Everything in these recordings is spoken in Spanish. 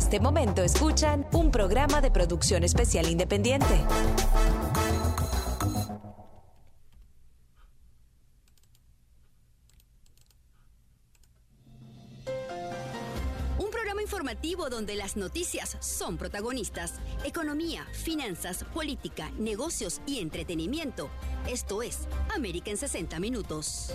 este momento escuchan un programa de producción especial independiente. Un programa informativo donde las noticias son protagonistas. Economía, finanzas, política, negocios y entretenimiento. Esto es América en 60 Minutos.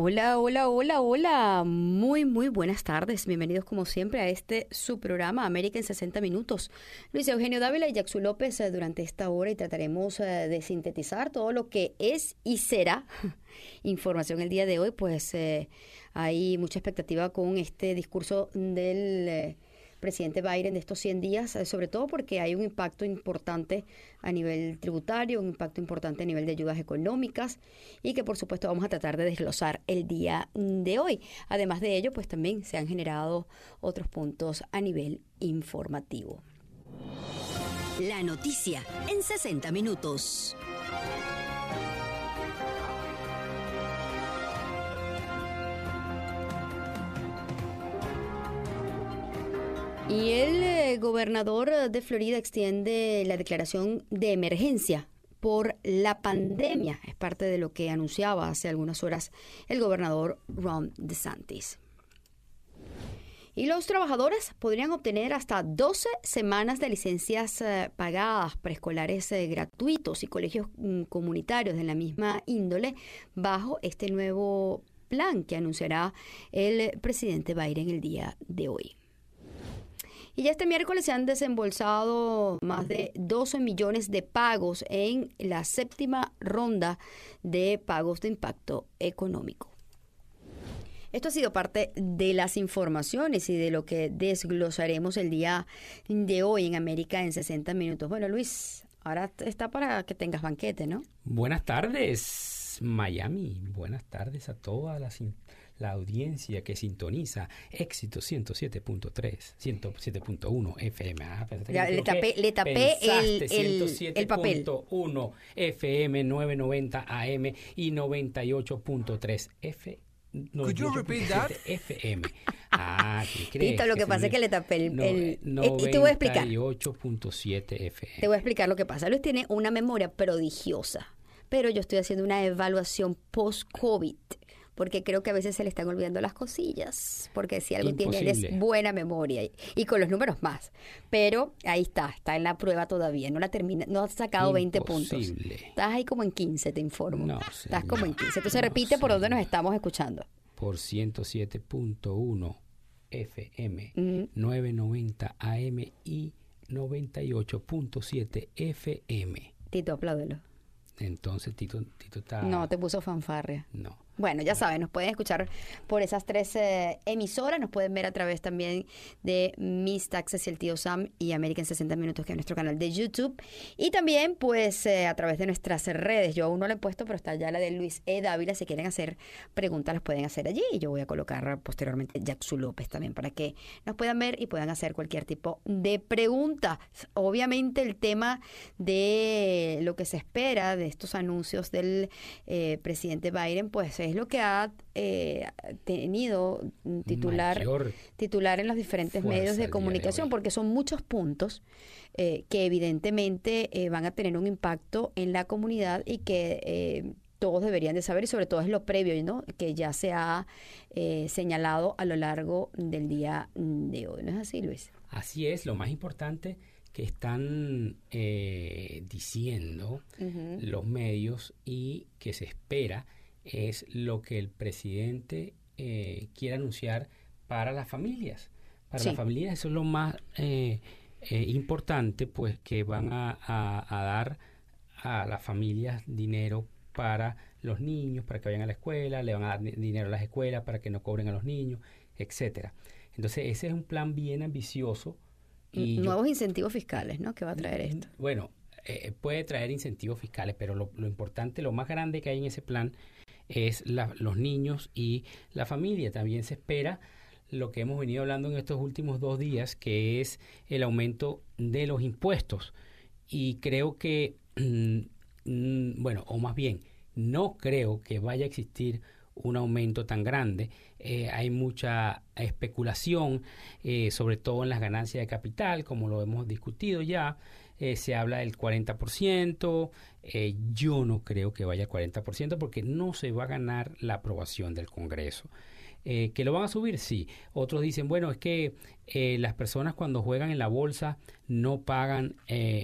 Hola, hola, hola, hola. Muy, muy buenas tardes. Bienvenidos como siempre a este su programa América en 60 Minutos. Luis Eugenio Dávila y Jackson López eh, durante esta hora y trataremos eh, de sintetizar todo lo que es y será información el día de hoy. Pues eh, hay mucha expectativa con este discurso del presidente Biden de estos 100 días, eh, sobre todo porque hay un impacto importante a nivel tributario, un impacto importante a nivel de ayudas económicas y que por supuesto vamos a tratar de desglosar el día de hoy. Además de ello, pues también se han generado otros puntos a nivel informativo. La noticia en 60 minutos. Y el eh, gobernador de Florida extiende la declaración de emergencia por la pandemia. Es parte de lo que anunciaba hace algunas horas el gobernador Ron DeSantis. Y los trabajadores podrían obtener hasta 12 semanas de licencias eh, pagadas, preescolares eh, gratuitos y colegios mm, comunitarios de la misma índole bajo este nuevo plan que anunciará el presidente Biden el día de hoy. Y ya este miércoles se han desembolsado más de 12 millones de pagos en la séptima ronda de pagos de impacto económico. Esto ha sido parte de las informaciones y de lo que desglosaremos el día de hoy en América en 60 minutos. Bueno, Luis, ahora está para que tengas banquete, ¿no? Buenas tardes, Miami. Buenas tardes a todas las la audiencia que sintoniza éxito 107.3, 107.1 FM. Ah, le tapé, le tapé el, el, el papel. 107.1 FM 990 AM y 98.3 FM. Could you repeat that? FM. Ah, ¿qué crees? Tito, lo que, pasa es que le tapé el... No, el no, eh, y te voy a explicar. 98.7 FM. Te voy a explicar lo que pasa. Luis tiene una memoria prodigiosa, pero yo estoy haciendo una evaluación post-COVID porque creo que a veces se le están olvidando las cosillas, porque si algo tiene es buena memoria y, con los números más. Pero ahí está, está en la prueba todavía, no la termina, no has sacado 20 puntos. Estás ahí como en 15, te informo. No, Estás como en 15. Entonces no, repite por dónde nos estamos escuchando. Por 107.1 FM, 990 AM y 98.7 FM. Tito, apláudelo. Entonces Tito, Tito está... No, te puso fanfarria. No. Bueno, ya saben, nos pueden escuchar por esas tres eh, emisoras, nos pueden ver a través también de Miss Taxes y el tío Sam y American 60 Minutos, que es nuestro canal de YouTube. Y también, pues, eh, a través de nuestras redes. Yo aún no lo he puesto, pero está ya la de Luis E. Dávila. Si quieren hacer preguntas, las pueden hacer allí. Y yo voy a colocar posteriormente Jackson López también para que nos puedan ver y puedan hacer cualquier tipo de pregunta. Obviamente, el tema de lo que se espera de estos anuncios del eh, presidente Biden, pues es lo que ha eh, tenido titular, Mayor titular en los diferentes medios de comunicación, porque son muchos puntos eh, que evidentemente eh, van a tener un impacto en la comunidad y que eh, todos deberían de saber y sobre todo es lo previo, ¿no? Que ya se ha eh, señalado a lo largo del día de hoy. ¿No es así, Luis? Así es, lo más importante que están eh, diciendo los medios y que se espera es lo que el presidente eh, quiere anunciar para las familias. Para Sí. las familias eso es lo más eh, eh, importante, pues que van a, a- a dar a las familias dinero para los niños, para que vayan a la escuela, le van a dar di- dinero a las escuelas para que no cobren a los niños, etcétera. Entonces ese es un plan bien ambicioso y yo Nuevos incentivos fiscales, ¿no? Que va a traer esto. bueno, eh, puede traer incentivos fiscales, pero lo, lo importante, lo más grande que hay en ese plan es la- los niños y la familia. También se espera lo que hemos venido hablando en estos últimos dos días, que es el aumento de los impuestos. Y creo que, mm, bueno, o más bien, no creo que vaya a existir un aumento tan grande. Eh, hay mucha especulación, eh, sobre todo en las ganancias de capital, como lo hemos discutido ya. Eh, se habla del 40%. Yo no creo que vaya al 40% porque no se va a ganar la aprobación del Congreso. que lo van a subir, sí. Otros dicen, bueno, es que las personas cuando juegan en la bolsa no pagan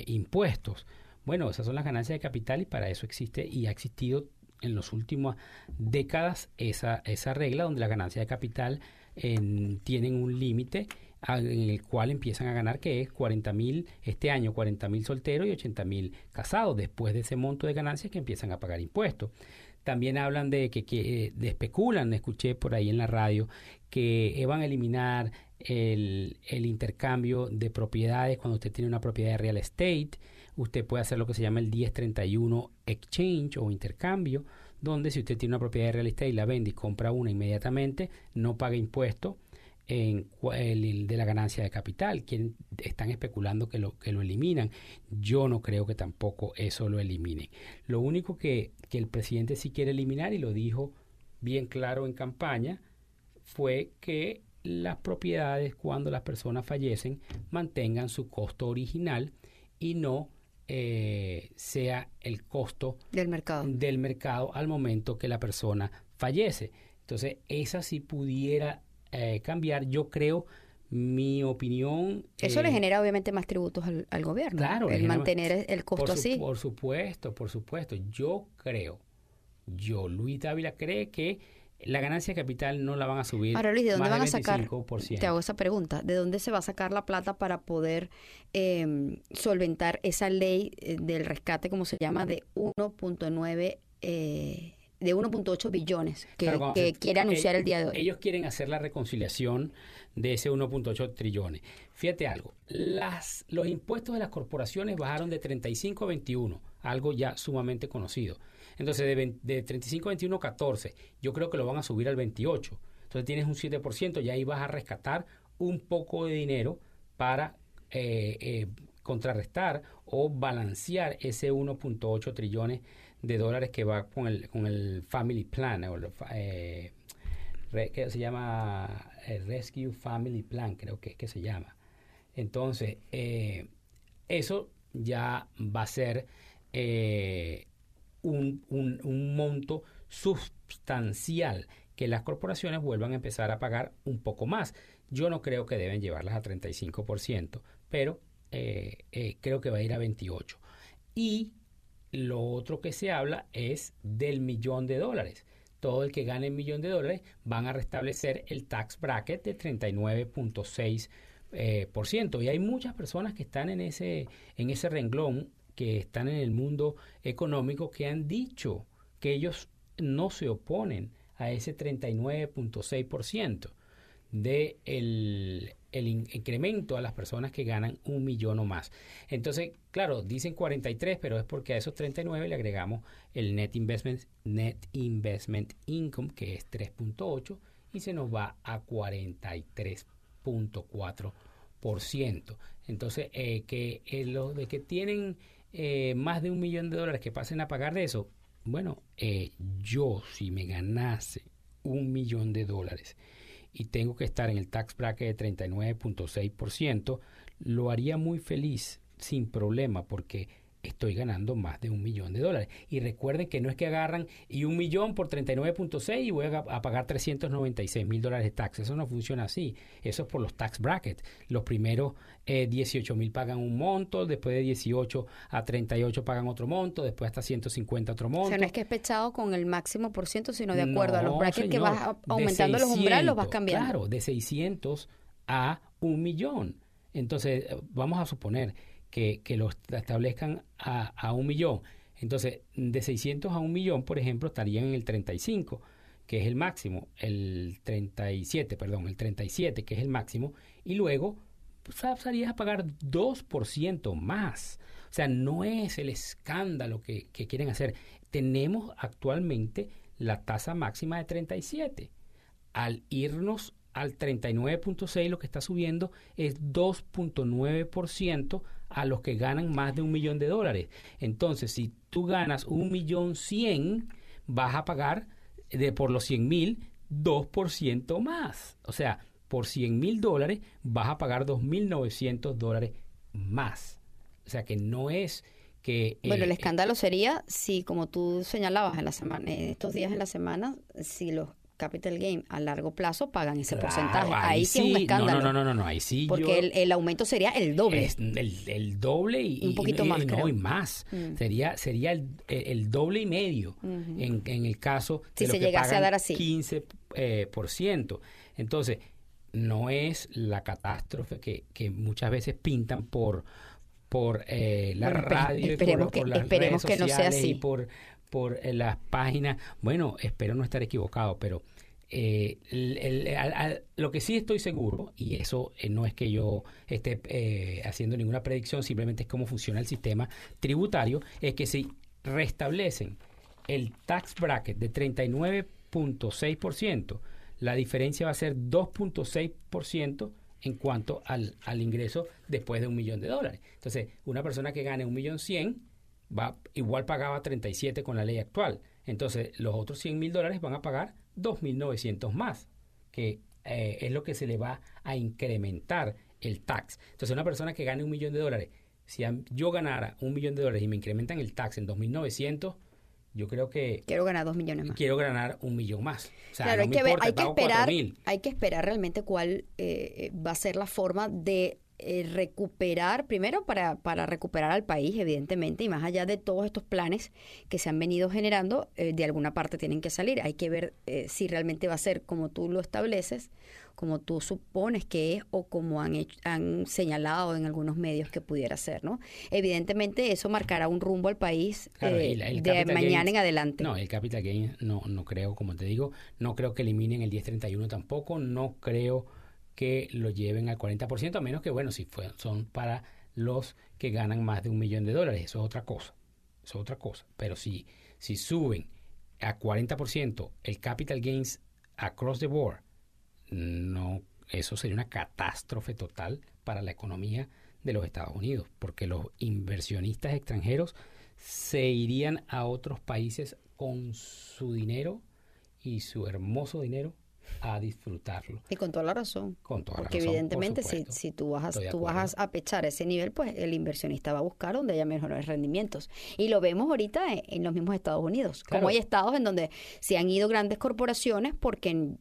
impuestos. Bueno, esas son las ganancias de capital y para eso existe y ha existido en las últimas décadas esa, esa regla donde las ganancias de capital tienen un límite en el cual empiezan a ganar que es 40 mil este año 40 mil solteros y 80 mil casados después de ese monto de ganancias que empiezan a pagar impuestos. También hablan de que, que de especulan escuché por ahí en la radio que van a eliminar el, el intercambio de propiedades cuando usted tiene una propiedad de real estate. Usted puede hacer lo que se llama el 1031 exchange o intercambio, donde si usted tiene una propiedad de real estate y la vende y compra una inmediatamente, no paga impuesto en el, de la ganancia de capital. Quieren, están especulando que lo, que lo eliminan. Yo no creo que tampoco eso lo eliminen. Lo único que, que el presidente sí quiere eliminar, y lo dijo bien claro en campaña, fue que las propiedades cuando las personas fallecen mantengan su costo original y no eh, sea el costo del mercado. del mercado al momento que la persona fallece. Entonces, esa sí pudiera eh, cambiar. Yo creo, mi opinión... Eso le eh, genera obviamente más tributos al, gobierno. Claro. El mantener el costo así. Por supuesto, por supuesto. Yo creo, yo, Luis Dávila, cree que la ganancia de capital no la van a subir. Ahora, Luis, ¿de dónde van a sacar? Te hago esa pregunta. ¿De dónde se va a sacar la plata para poder em, solventar esa ley eh, del rescate, como se llama, de 1.9 eh, de 1.8 billones que, quiere anunciar el día de hoy. Ellos quieren hacer la reconciliación de ese 1.8 trillones. Fíjate algo, las, los impuestos de las corporaciones bajaron de 35 a 21, algo ya sumamente conocido. Entonces, de, de 35 a 21, 14. Yo creo que lo van a subir al 28. Entonces, tienes un 7% y ahí vas a rescatar un poco de dinero para eh, eh, contrarrestar o balancear ese 1.8 trillones de dólares que va con el, con el Family Plan, o eh, que se llama Rescue Family Plan, creo que es que se llama. Entonces, eso ya va a ser un, un, monto sustancial que las corporaciones vuelvan a empezar a pagar un poco más. Yo no creo que deben llevarlas a 35%, pero eh, eh, creo que va a ir a 28%. Y lo otro que se habla es del millón de dólares. Todo el que gane el millón de dólares van a restablecer el tax bracket de 39.6%. Eh, y hay muchas personas que están en ese, en ese renglón que están en el mundo económico que han dicho que ellos no se oponen a ese 39.6% de el, incremento a las personas que ganan un millón o más. Entonces, claro, dicen 43, pero es porque a esos 39 le agregamos el net investment, net investment income, que es 3.8, y se nos va a 43.4%. Entonces, eh, que eh, los de que tienen eh, más de un millón de dólares que pasen a pagar de eso, bueno, yo si me ganase un millón de dólares y tengo que estar en el tax bracket de 39.6%, lo haría muy feliz, sin problema, porque estoy ganando más de un millón de dólares. Y recuerden que no es que agarran y un millón por 39.6 y voy a, pagar 396 mil dólares de tax. Eso no funciona así. Eso es por los tax brackets. Los primeros eh, 18 mil pagan un monto, después de 18 a 38 pagan otro monto, después hasta 150 otro monto. O sea, no es que es pechado con el máximo por ciento, sino de acuerdo a los brackets que vas aumentando los umbrales, los vas cambiando. Claro, de 600 a un millón. Entonces, eh, vamos a suponer que, que lo establezcan a, a, un millón. Entonces, de 600 a un millón, por ejemplo, estarían en el 35, que es el máximo, el 37, perdón, el 37, que es el máximo, y luego pues, pasarías a pagar 2% más. O sea, no es el escándalo que, que quieren hacer. Tenemos actualmente la tasa máxima de 37. Al irnos al 39.6 lo que está subiendo es 2.9% a los que ganan más de un millón de dólares. Entonces, si tú ganas un millón cien, vas a pagar de por los 100 mil, 2% más. O sea, por 100 mil dólares vas a pagar 2.900 dólares más. O sea que no es que... Bueno, el eh, escándalo sería si, como tú señalabas en, la semana, en estos días en la semana, si los capital gain a largo plazo pagan ese porcentaje. Ahí, sí, es un escándalo. No, no, no, no, ahí sí. Porque el, aumento sería el doble. el, doble y un poquito más. No, y más. Mm. Sería, sería el, doble y medio en, en, el caso de si se llegase a dar así. 15%. Eh, por ciento. Entonces, no es la catástrofe que, que muchas veces pintan por por eh, la radio esperemos por, que, esperemos que no sea así. y por por eh, las páginas bueno espero no estar equivocado pero eh, lo que sí estoy seguro, y eso no es que yo esté haciendo ninguna predicción, simplemente es cómo funciona el sistema tributario, es que si restablecen el tax bracket de 39.6%, la diferencia va a ser 2.6% en cuanto al, al, ingreso después de un millón de dólares. Entonces, una persona que gane un millón cien, va, igual pagaba 37 con la ley actual. Entonces, los otros 100 mil dólares van a pagar 2.900 más, que eh, es lo que se le va a incrementar el tax. Entonces, una persona que gane un millón de dólares, si yo ganara un millón de dólares y me incrementan el tax en 2.900, yo creo que... Quiero ganar dos millones más. Quiero ganar un millón más. claro, hay, que ver, hay que esperar, hay que esperar realmente cuál eh, va a ser la forma de eh, recuperar, primero para, para recuperar al país, evidentemente, y más allá de todos estos planes que se han venido generando, eh, de alguna parte tienen que salir. Hay que ver si realmente va a ser como tú lo estableces como tú supones que es o como han, han señalado en algunos medios que pudiera ser, ¿no? Evidentemente eso marcará un rumbo al país eh, de mañana en adelante. No, el capital gain no, no creo, como te digo, no creo que eliminen el 1031 tampoco, no creo que lo lleven al 40%, a menos que, bueno, si son para los que ganan más de un millón de dólares, eso es otra cosa, eso es otra cosa. Pero si, si suben a 40% el capital gains across the board, no, eso sería una catástrofe total para la economía de los Estados Unidos, porque los inversionistas extranjeros se irían a otros países con su dinero y su hermoso dinero a disfrutarlo. Y con toda la razón. Con toda Porque la razón, evidentemente si, si tú vas, a, tú vas a pechar ese nivel, pues el inversionista va a buscar donde haya mejores rendimientos. Y lo vemos ahorita en, los mismos Estados Unidos. Como hay estados en donde se han ido grandes corporaciones porque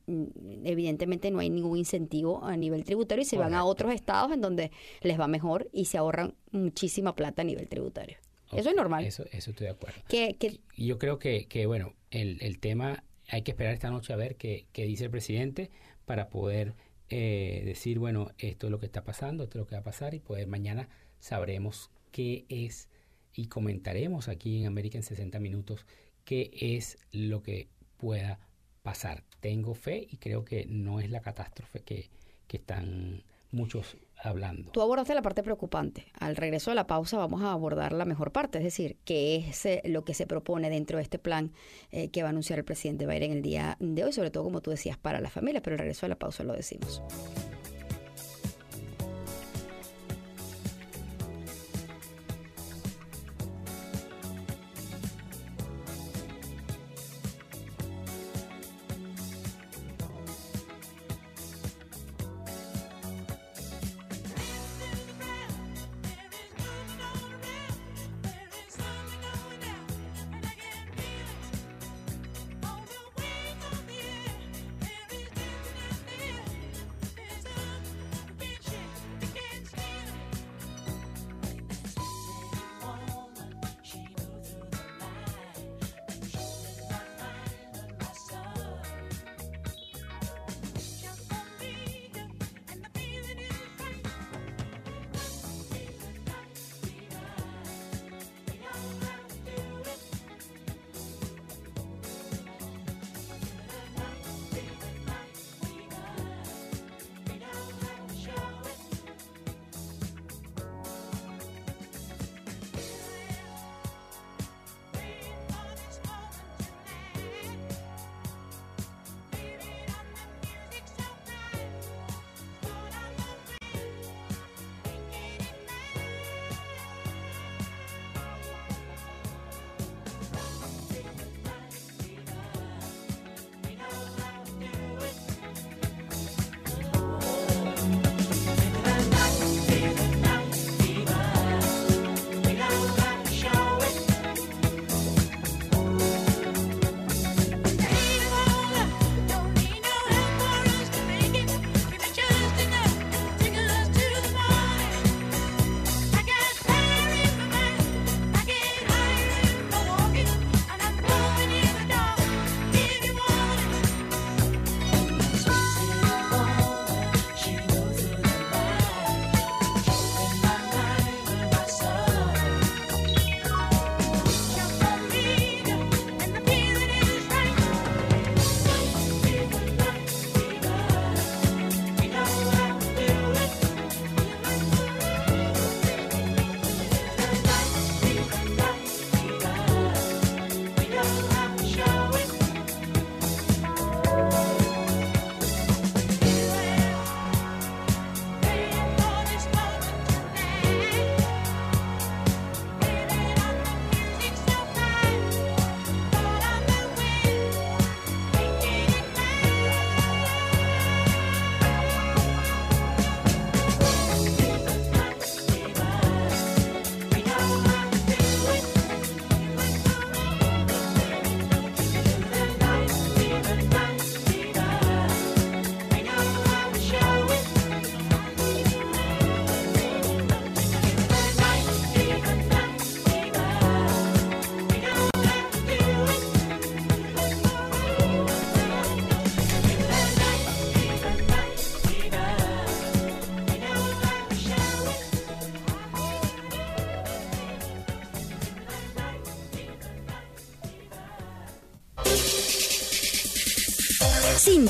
evidentemente no hay ningún incentivo a nivel tributario y se van a otros estados en donde les va mejor y se ahorran muchísima plata a nivel tributario. Eso es normal. Eso, eso estoy de acuerdo. Que, que, Yo creo que, que bueno, el, el tema hay que esperar esta noche a ver qué, dice el presidente para poder eh, decir, bueno, esto es lo que está pasando, esto es lo que va a pasar y pues mañana sabremos qué es y comentaremos aquí en América en 60 minutos qué es lo que pueda pasar. Tengo fe y creo que no es la catástrofe que, que están muchos hablando. Tú abordaste la parte preocupante. Al regreso de la pausa vamos a abordar la mejor parte, es decir, qué es eh, lo que se propone dentro de este plan eh, que va a anunciar el presidente Biden el día de hoy, sobre todo como tú decías, para las familias, pero al regreso de la pausa lo decimos.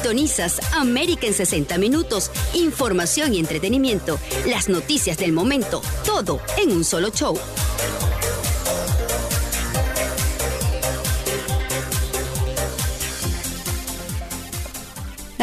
Sintonizas América en 60 minutos, información y entretenimiento, las noticias del momento, todo en un solo show.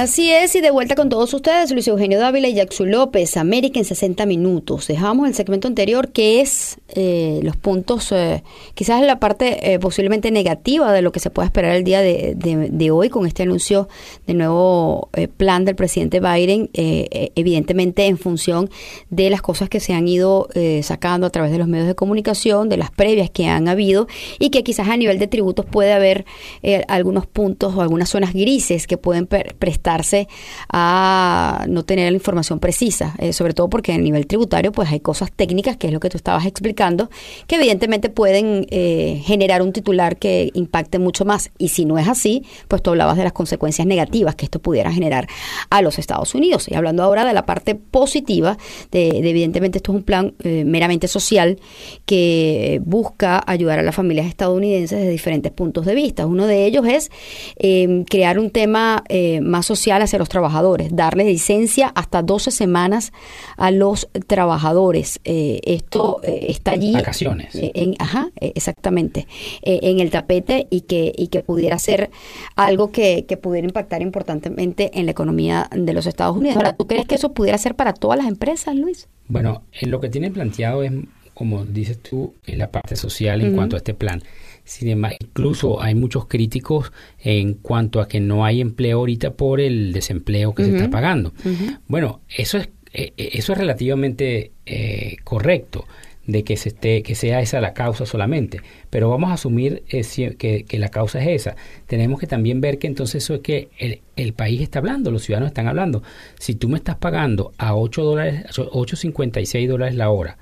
Así es, y de vuelta con todos ustedes, Luis Eugenio Dávila y Jackson López, América en 60 minutos. Dejamos el segmento anterior, que es eh, los puntos, eh, quizás la parte eh, posiblemente negativa de lo que se puede esperar el día de, de hoy con este anuncio del nuevo plan del presidente Biden, evidentemente en función de las cosas que se han ido sacando a través de los medios de comunicación, de las previas que han habido, y que quizás a nivel de tributos puede haber algunos puntos o algunas zonas grises que pueden prestar a no tener la información precisa, eh, sobre todo porque a nivel tributario pues hay cosas técnicas, que es lo que tú estabas explicando, que evidentemente pueden eh, generar un titular que impacte mucho más. Y si no es así, pues tú hablabas de las consecuencias negativas que esto pudiera generar a los Estados Unidos. Y hablando ahora de la parte positiva, de, evidentemente esto es un plan eh, meramente social que busca ayudar a las familias estadounidenses desde diferentes puntos de vista. Uno de ellos es crear un tema más social hacia los trabajadores, darle licencia hasta 12 semanas a los trabajadores. Eh, esto eh, está allí. Vacaciones. Eh, en, ajá, exactamente. en el tapete y que, y que pudiera ser algo que, que pudiera impactar importantemente en la economía de los Estados Unidos. Ahora, ¿tú crees que eso pudiera ser para todas las empresas, Luis? Bueno, lo que tienen planteado es, como dices tú, la parte social en cuanto a este plan. Sin embargo, incluso hay muchos críticos en cuanto a que no hay empleo ahorita por el desempleo que se está pagando. Bueno, eso es eh, eh, eso es relativamente eh, correcto de que se esté que sea esa la causa solamente, pero vamos a asumir que, que, la causa es esa. Tenemos que también ver que entonces eso es que el, el, país está hablando, los ciudadanos están hablando. Si tú me estás pagando a 8 dólares, 8.56 dólares la hora,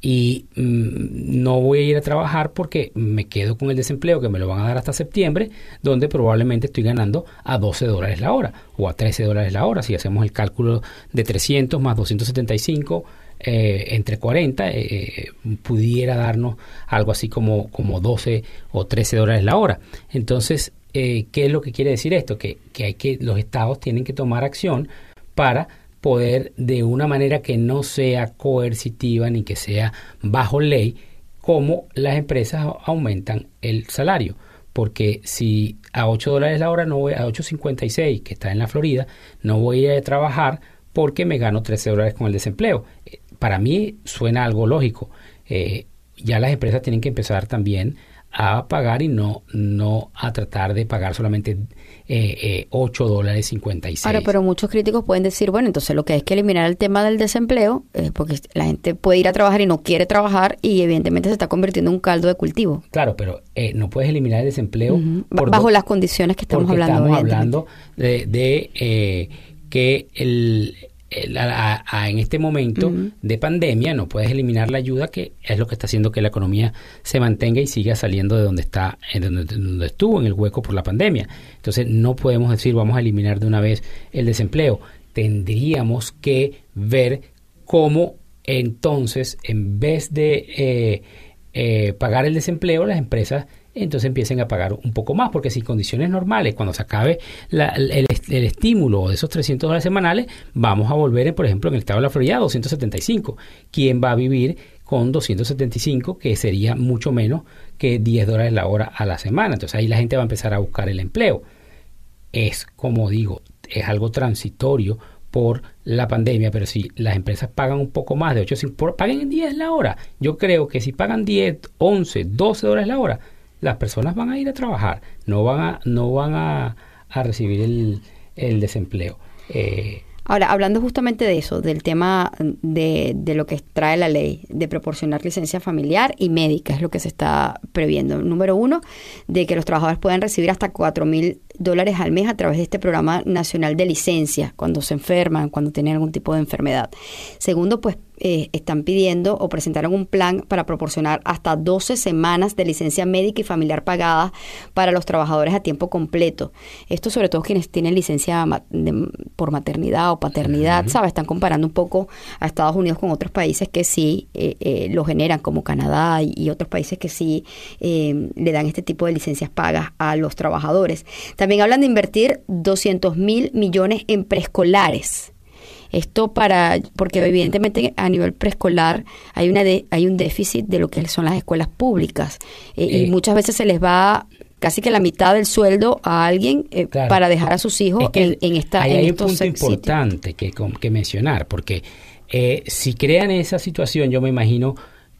y mm, no voy a ir a trabajar porque me quedo con el desempleo que me lo van a dar hasta septiembre, donde probablemente estoy ganando a 12 dólares la hora o a 13 dólares la hora. Si hacemos el cálculo de 300 más 275 eh, entre 40, eh, eh, pudiera darnos algo así como, como 12 o 13 dólares la hora. Entonces, ¿qué es lo que quiere decir esto? Que, que, hay que los estados tienen que tomar acción para poder de una manera que no sea coercitiva ni que sea bajo ley, como las empresas aumentan el salario. Porque si a 8 dólares la hora, no voy a 8.56, que está en la Florida, no voy a trabajar porque me gano 13 dólares con el desempleo. Eh, para mí suena algo lógico. Eh, ya las empresas tienen que empezar también a pagar y no, no a tratar de pagar solamente eh, 8 eh, dólares 56. Ahora, pero muchos críticos pueden decir, bueno, entonces lo que hay que eliminar el tema del desempleo, eh, porque la gente puede ir a trabajar y no quiere trabajar y evidentemente se está convirtiendo en un caldo de cultivo. Claro, pero eh, no puedes eliminar el desempleo bajo las condiciones que estamos hablando. Estamos hablando de, de que el, en este momento de pandemia no puedes eliminar la ayuda que es lo que está haciendo que la economía se mantenga y siga saliendo de donde está en donde, estuvo en el hueco por la pandemia. Entonces no podemos decir vamos a eliminar de una vez el desempleo. Tendríamos que ver cómo entonces en vez de eh, eh, pagar el desempleo las empresas entonces empiecen a pagar un poco más, porque si condiciones normales, cuando se acabe el, estímulo de esos 300 dólares semanales, vamos a volver, por ejemplo, en el estado de la Florida a 275. ¿Quién va a vivir con 275, que sería mucho menos que 10 dólares la hora a la semana? Entonces ahí la gente va a empezar a buscar el empleo. Es, como digo, es algo transitorio por la pandemia, pero si las empresas pagan un poco más de 8, paguen 10 la hora. Yo creo que si pagan 10, 11, 12 dólares la hora, las personas van a ir a trabajar, no van a, no van a, recibir el, el desempleo. Eh, Ahora, hablando justamente de eso, del tema de, de, lo que trae la ley, de proporcionar licencia familiar y médica, es lo que se está previendo. Número uno, de que los trabajadores puedan recibir hasta cuatro mil dólares al mes a través de este programa nacional de licencia, cuando se enferman, cuando tienen algún tipo de enfermedad. Segundo, pues eh, están pidiendo o presentaron un plan para proporcionar hasta 12 semanas de licencia médica y familiar pagada para los trabajadores a tiempo completo. Esto sobre todo quienes tienen licencia por maternidad o paternidad, ¿sabes? Están comparando un poco a Estados Unidos con otros países que sí eh, eh, lo generan, como Canadá y, otros países que sí le dan este tipo de licencias pagas a los trabajadores. También También hablan de invertir 200 mil millones en preescolares. Esto para, porque evidentemente a nivel preescolar hay, una hay un déficit de lo que son las escuelas públicas eh, y Eh. muchas veces se les va casi que la mitad del sueldo a alguien eh, Claro. para dejar a sus hijos Es que en, en esta ahí en hay un punto importante que, que mencionar, porque eh, si crean esa situación, yo me imagino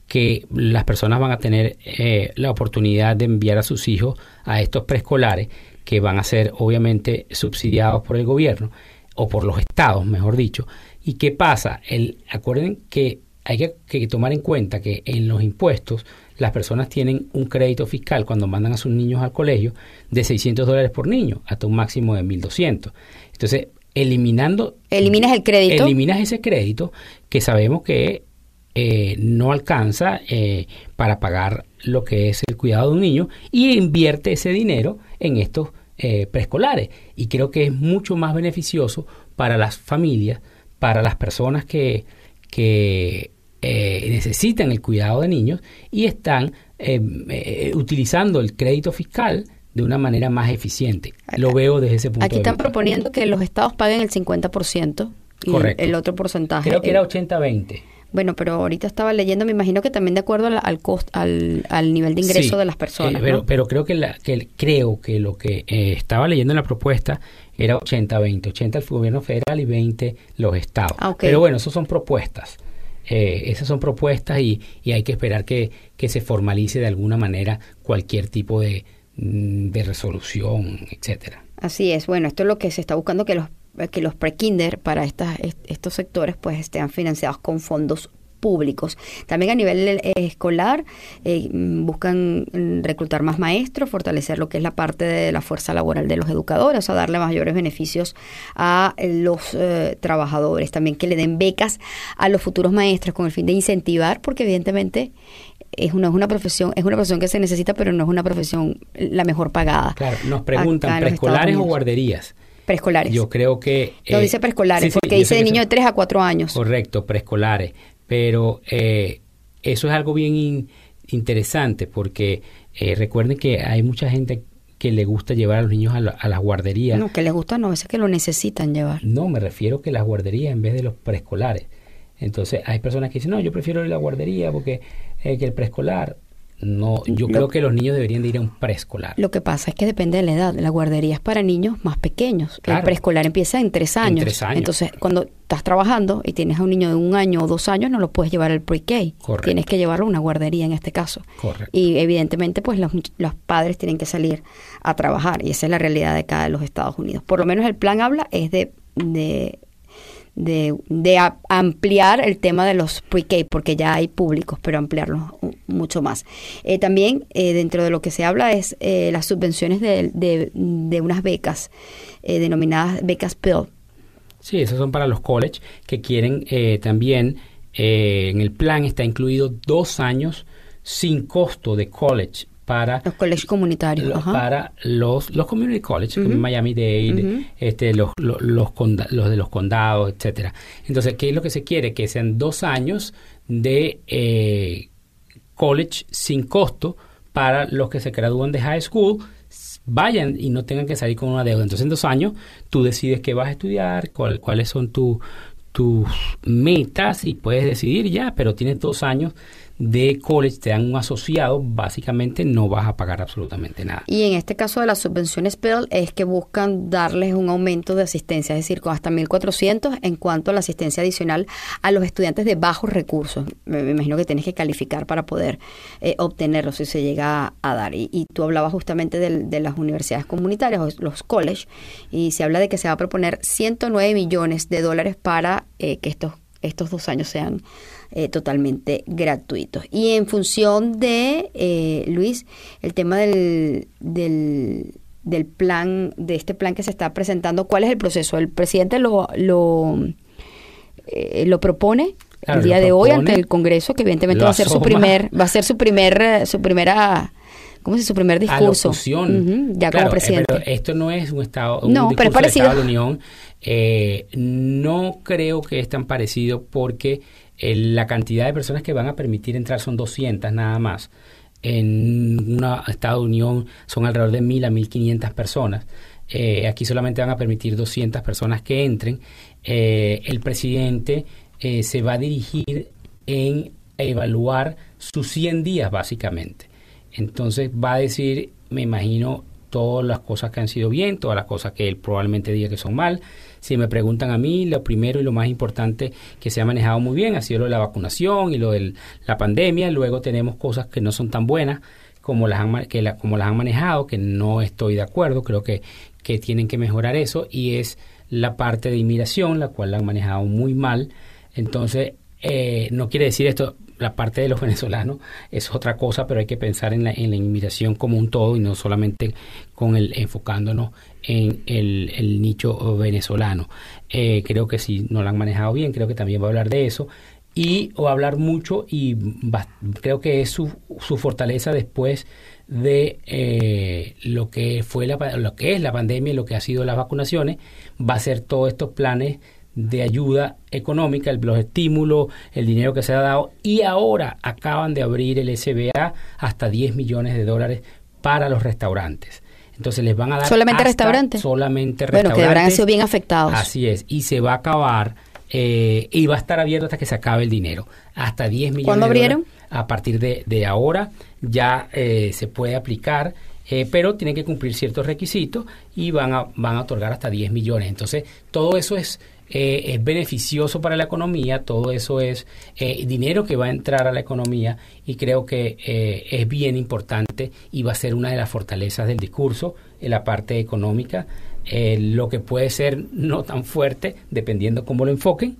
que las personas van a tener eh, la oportunidad de enviar a sus hijos a estos preescolares que van a ser obviamente subsidiados por el gobierno o por los estados, mejor dicho. ¿Y qué pasa? El, acuerden que hay que, que tomar en cuenta que en los impuestos las personas tienen un crédito fiscal cuando mandan a sus niños al colegio de 600 dólares por niño hasta un máximo de 1200. Entonces, eliminando... Eliminas el crédito. Eliminas ese crédito que sabemos que eh, no alcanza eh, para pagar lo que es el cuidado de un niño y invierte ese dinero en estos eh, preescolares. Y creo que es mucho más beneficioso para las familias, para las personas que, que eh, necesitan el cuidado de niños y están eh, eh, utilizando el crédito fiscal de una manera más eficiente. Lo veo desde ese punto Aquí de están vista. proponiendo que los estados paguen el 50% y Correcto. el otro porcentaje. Creo que era 80-20. Bueno, pero ahorita estaba leyendo, me imagino que también de acuerdo al, al, cost, al, al nivel de ingreso Sí, de las personas. eh, pero, ¿no? pero creo que, la, que el- creo que lo que eh, estaba leyendo en la propuesta era 80-20, 80 el gobierno federal y 20 los estados. Ah. Pero bueno, eso son propuestas. Eh, esas son propuestas y, y hay que esperar que, que se formalice de alguna manera cualquier tipo de, mm, de resolución, etcétera. Así es. Bueno, esto es lo que se está buscando que los que los pre-kinder para estas, est- estos sectores pues estén financiados con fondos públicos. También a nivel eh, escolar eh, buscan mm, reclutar más maestros, fortalecer lo que es la parte de la fuerza laboral de los educadores, o sea, darle mayores beneficios a eh, los eh, trabajadores. También que le den becas a los futuros maestros con el fin de incentivar, porque evidentemente es una, es una profesión, es una profesión que se necesita, pero no es una profesión la mejor pagada. Claro, nos preguntan, ¿preescolares o guarderías? Preescolares. Yo creo que... Eh, dice preescolares, sí, sí, porque dice de niño de 3 a 4 años. Correcto, preescolares. Pero eh, eso es algo bien in- interesante porque eh, recuerden que hay mucha gente que le gusta llevar a los niños a, la- a las guarderías. No, que les gusta, no, veces que lo necesitan llevar. No, me refiero que las guarderías en vez de los preescolares. Entonces hay personas que dicen, no, yo prefiero ir a la guardería porque eh, que el preescolar. No, yo creo que los niños deberían de ir a un preescolar. Lo que pasa es que depende de la edad. La guardería es para niños más pequeños. El preescolar empieza en tres años. tres años. Entonces, cuando estás trabajando y tienes a un niño de un año o dos años, no lo puedes llevar al pre-K. Correcto. Tienes que llevarlo a una guardería en este caso. Correcto. Y evidentemente, pues los, los padres tienen que salir a trabajar. Y esa es la realidad de cada de los Estados Unidos. Por lo menos el plan habla es de, de, de, de ampliar el tema de los pre-K, porque ya hay públicos, pero ampliarlos mucho más. Eh, también eh, dentro de lo que se habla es eh, las subvenciones de, de, unas becas, eh, denominadas becas Pell. Sí, esos son para los college que quieren también, en el plan está incluido dos años sin costo de college para Los colegios comunitarios. para los, los community college, como Miami Dade, este, los, los, los, de los condados, etcétera. Entonces, ¿qué es lo que se quiere? Que sean dos años de eh, college sin costo para los que se gradúan de high school vayan y no tengan que salir con una deuda. Entonces, en dos años, tú decides qué vas a estudiar, cuál- cuáles son tu- tus metas y puedes decidir ya, pero tienes dos años de college, te dan un asociado, básicamente no vas a pagar absolutamente nada. Y en este caso de las subvenciones Pell es que buscan darles un aumento de asistencia, es decir, con hasta 1.400 en cuanto a la asistencia adicional a los estudiantes de bajos recursos. Me, imagino que tienes que calificar para poder eh, obtenerlo si se llega a, dar. Y, y tú hablabas justamente del- de, las universidades comunitarias, o los college, y se habla de que se va a proponer 109 millones de dólares para eh, que estos, estos dos años sean eh, totalmente gratuitos. Y en función de, eh, Luis, el tema del, del, del plan, de este plan que se está presentando, ¿cuál es el proceso? El presidente lo, lo, eh, lo propone Claro, el día de hoy ante el Congreso, que evidentemente va a ser su primer, va a ser su primer, su primera, ¿cómo se dice? Su primer discurso. Ujú, ya Claro, como eh, presidente. pero esto no es un estado, un No, pero es parecido. Estado de la Unión. Eh, no creo que es tan parecido porque la cantidad de personas que van a permitir entrar son 200 nada más. En un Estado de Unión son alrededor de 1.000 a 1.500 personas. eh, aquí solamente van a permitir 200 personas que entren. Eh, el presidente eh, se va a dirigir en evaluar sus 100 días básicamente. Entonces va a decir, me imagino, todas las cosas que han sido bien, todas las cosas que él probablemente diga que son mal. Si me preguntan a mí, lo primero y lo más importante que se ha manejado muy bien ha sido lo de la vacunación y lo de la pandemia. Luego tenemos cosas que no son tan buenas como las han, que como las han manejado, que no estoy de acuerdo. Creo que, que tienen que mejorar eso y es la parte de inmigración, la cual la han manejado muy mal. Entonces, eh, no quiere decir esto, la parte de los venezolanos es otra cosa, pero hay que pensar en la, en la inmigración como un todo y no solamente con el enfocándonos en el, nicho venezolano. Eh, creo que si no lo han manejado bien, creo que también va a hablar de eso y o hablar mucho y creo que es su, su fortaleza después de eh, lo que fue la, lo que es la pandemia y lo que ha sido las vacunaciones va a ser todos estos planes de ayuda económica, los estímulos, el dinero que se ha dado y ahora acaban de abrir el SBA hasta 10 millones de dólares para los restaurantes. Entonces les van a dar solamente restaurantes. Solamente restaurantes. Bueno, que habrán sido bien afectados. Así es, y se va a acabar eh, y va a estar abierto hasta que se acabe el dinero, hasta 10 millones. ¿Cuándo abrieron? a partir de, de ahora ya eh, se puede aplicar. Eh, pero tienen que cumplir ciertos requisitos y van a, van a otorgar hasta 10 millones. Entonces, todo eso es eh, es beneficioso para la economía, todo eso es eh, dinero que va a entrar a la economía y creo que eh, es bien importante y va a ser una de las fortalezas del discurso en la parte económica. lo que puede ser no tan fuerte, dependiendo cómo lo enfoquen,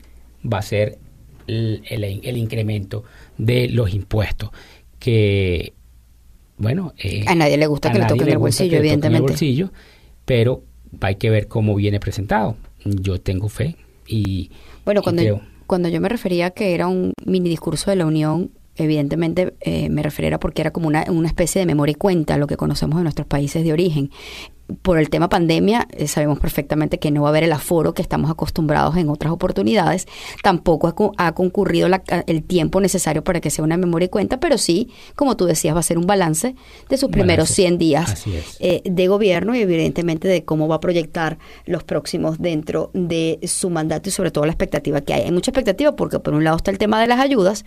va a ser el, el, incremento de los impuestos que bueno a nadie le gusta que le toquen el bolsillo evidentemente el bolsillo pero hay que ver cómo viene presentado yo tengo fe y bueno cuando yo, cuando yo me refería que era un mini discurso de la Unión evidentemente eh, me refería porque era como una, una especie de memoria y cuenta lo que conocemos en nuestros países de origen por el tema pandemia, eh, sabemos perfectamente que no va a haber el aforo que estamos acostumbrados en otras oportunidades. Tampoco ha, concurrido el tiempo necesario para que sea una memoria y cuenta, pero sí, como tú decías, va a ser un balance de sus primeros 100 días eh, de gobierno y evidentemente de cómo va a proyectar los próximos dentro de su mandato y sobre todo la expectativa que hay. Hay mucha expectativa porque por un lado está el tema de las ayudas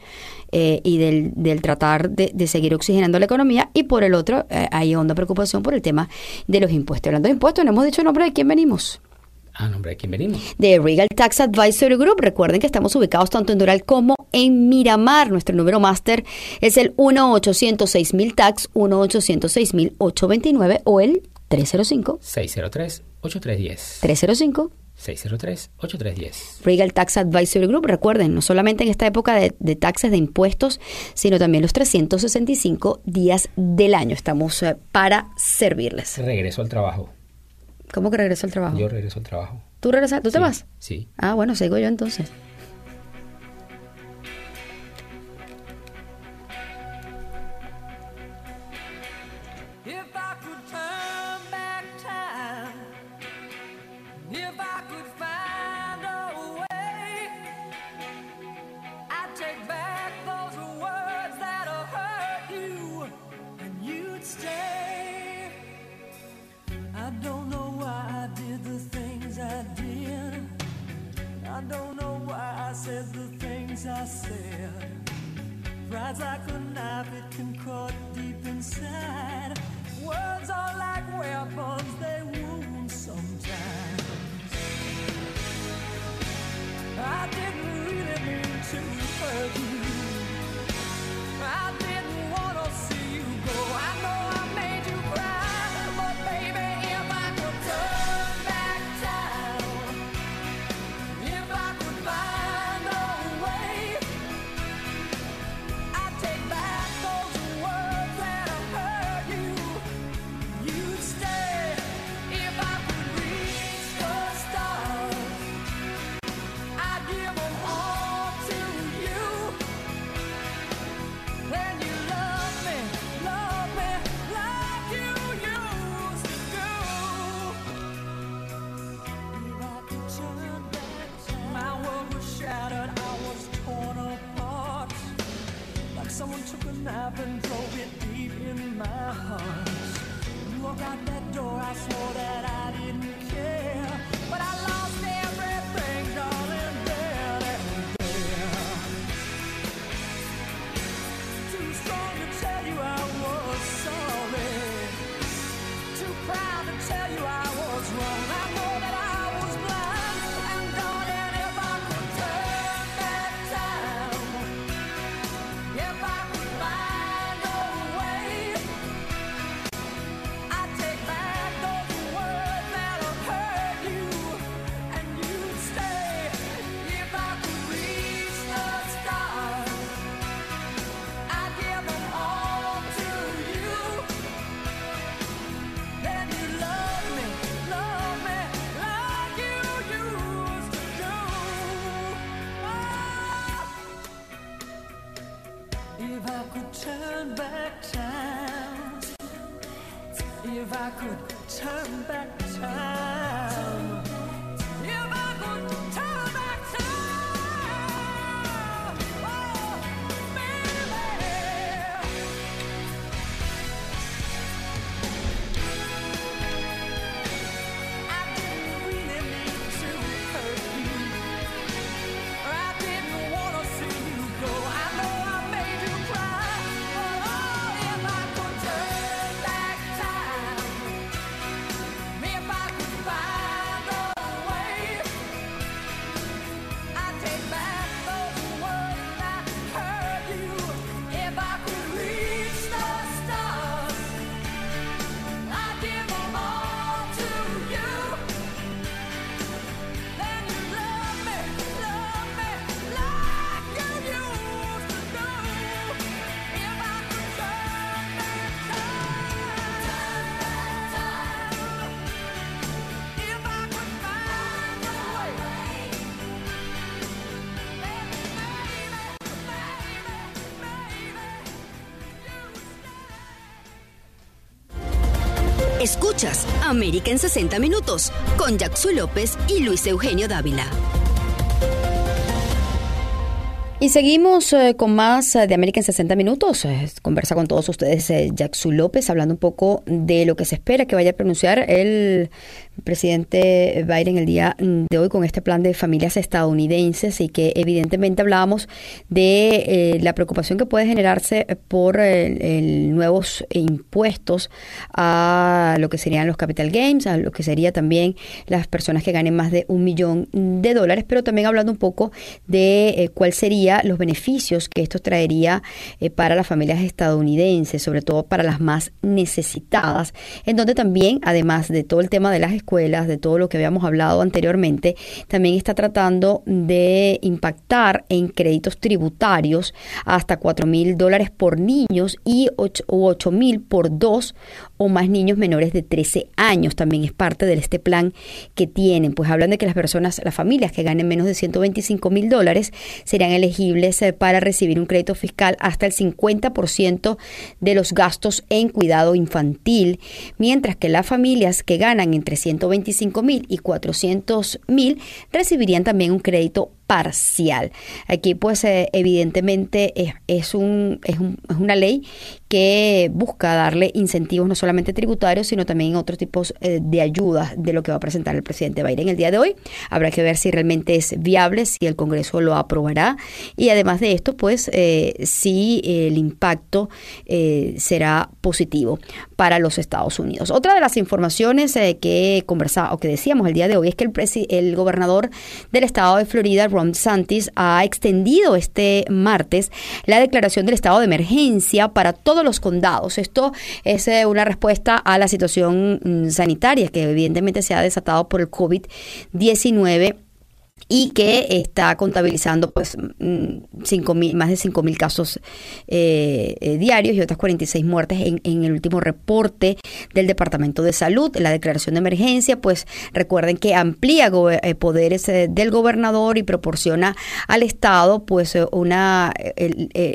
eh, y del, del tratar de, de, seguir oxigenando la economía y por el otro hay honda preocupación por el tema de los impuestos impuestos. Hablando de impuestos, no hemos dicho el nombre de quién venimos. Ah, nombre de quién venimos. De Regal Tax Advisory Group. Recuerden que estamos ubicados tanto en Doral como en Miramar. Nuestro número máster es el 1-806-1000 1-806-829 o el 305 603 8310 305 603-8310. Regal Tax Advisory Group. Recuerden, no solamente en esta época de, de, taxes de impuestos, sino también los 365 días del año. Estamos eh, para servirles. Regreso al trabajo. ¿Cómo que regreso al trabajo? Yo regreso al trabajo. ¿Tú regresas? ¿Tú te vas? Sí. Ah, bueno, sigo yo entonces. Said. Pride's like a knife, it can cut deep inside. Words are like weapons, América en 60 Minutos con Jackson López y Luis Eugenio Dávila. Y seguimos eh, con más eh, de América en 60 minutos. Eh, conversa con todos ustedes Jackson López hablando un poco de lo que se espera que vaya a pronunciar el presidente Biden el día de hoy con este plan de familias estadounidenses y que evidentemente hablábamos de eh, la preocupación que puede generarse por el, nuevos impuestos a lo que serían los capital gains, a lo que sería también las personas que ganen más de un millón de dólares, pero también hablando un poco de eh, cuál sería los beneficios que esto traería eh, para las familias estadounidenses, sobre todo para las más necesitadas, en donde también, además de todo el tema de las escuelas, de todo lo que habíamos hablado anteriormente, también está tratando de impactar en créditos tributarios hasta 4 mil dólares por niños y 8 mil por dos o más niños menores de 13 años. También es parte de este plan que tienen. Pues hablan de que las personas, las familias que ganen menos de 125 mil dólares serían elegibles eh, para recibir un crédito fiscal hasta el 50% de los gastos en cuidado infantil, mientras que las familias que ganan entre 125 mil y 400 mil recibirían también un crédito parcial. Aquí pues eh, evidentemente es, un, es, un, es, una ley que busca darle incentivos no solamente tributarios, sino también otros tipos eh, de ayudas de lo que va a presentar el presidente Biden el día de hoy. Habrá que ver si realmente es viable, si el Congreso lo aprobará y además de esto, pues eh, si el impacto será positivo para los Estados Unidos. Otra de las informaciones que conversaba o que decíamos el día de hoy es que el, el gobernador del estado de Florida, Ron Santis ha extendido este martes la declaración del estado de emergencia para todos los condados. Esto es eh, una respuesta a la situación mm, sanitaria que evidentemente se ha desatado por el COVID-19 y que está contabilizando pues mm, cinco mil, más de 5.000 casos eh, eh, diarios y otras 46 muertes en, el último reporte del Departamento de Salud. La declaración de emergencia, pues recuerden que amplía eh, poderes del gobernador y proporciona al Estado pues una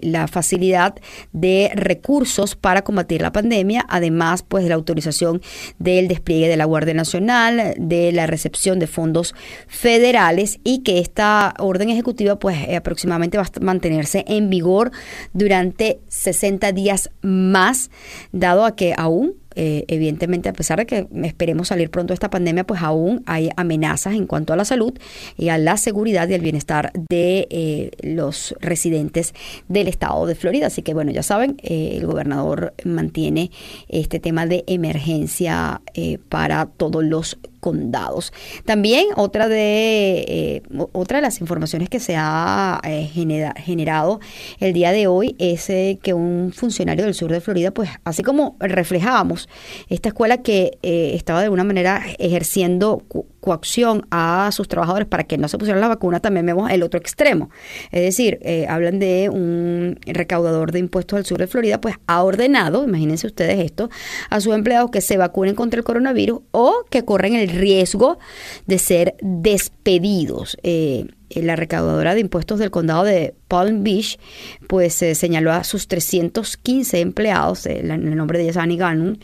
la facilidad de recursos para combatir la pandemia, además pues de la autorización del despliegue de la Guardia Nacional, de la recepción de fondos federales y que esta orden ejecutiva pues eh, aproximadamente va a mantenerse en vigor durante 60 días más, dado a que aún eh, evidentemente, a pesar de que esperemos salir pronto de esta pandemia, pues aún hay amenazas en cuanto a la salud y a la seguridad y al bienestar de eh, los residentes del estado de Florida. Así que, bueno, ya saben, el gobernador mantiene este tema de emergencia para todos los condados. También otra de, eh, otra de las informaciones que se ha eh, generado el día de hoy es eh, que un funcionario del sur de Florida, pues así como reflejábamos esta escuela que estaba de alguna manera ejerciendo coacción a sus trabajadores para que no se pusieran la vacuna, también vemos el otro extremo. Es decir, hablan de un recaudador de impuestos del sur de Florida, pues ha ordenado, imagínense ustedes esto, a sus empleados que se vacunen contra el coronavirus o que corren el riesgo de ser despedidos. Eh, la recaudadora de impuestos del condado de Palm Beach, pues eh, señaló a sus 315 empleados, eh, el nombre de ella Annie Gannon,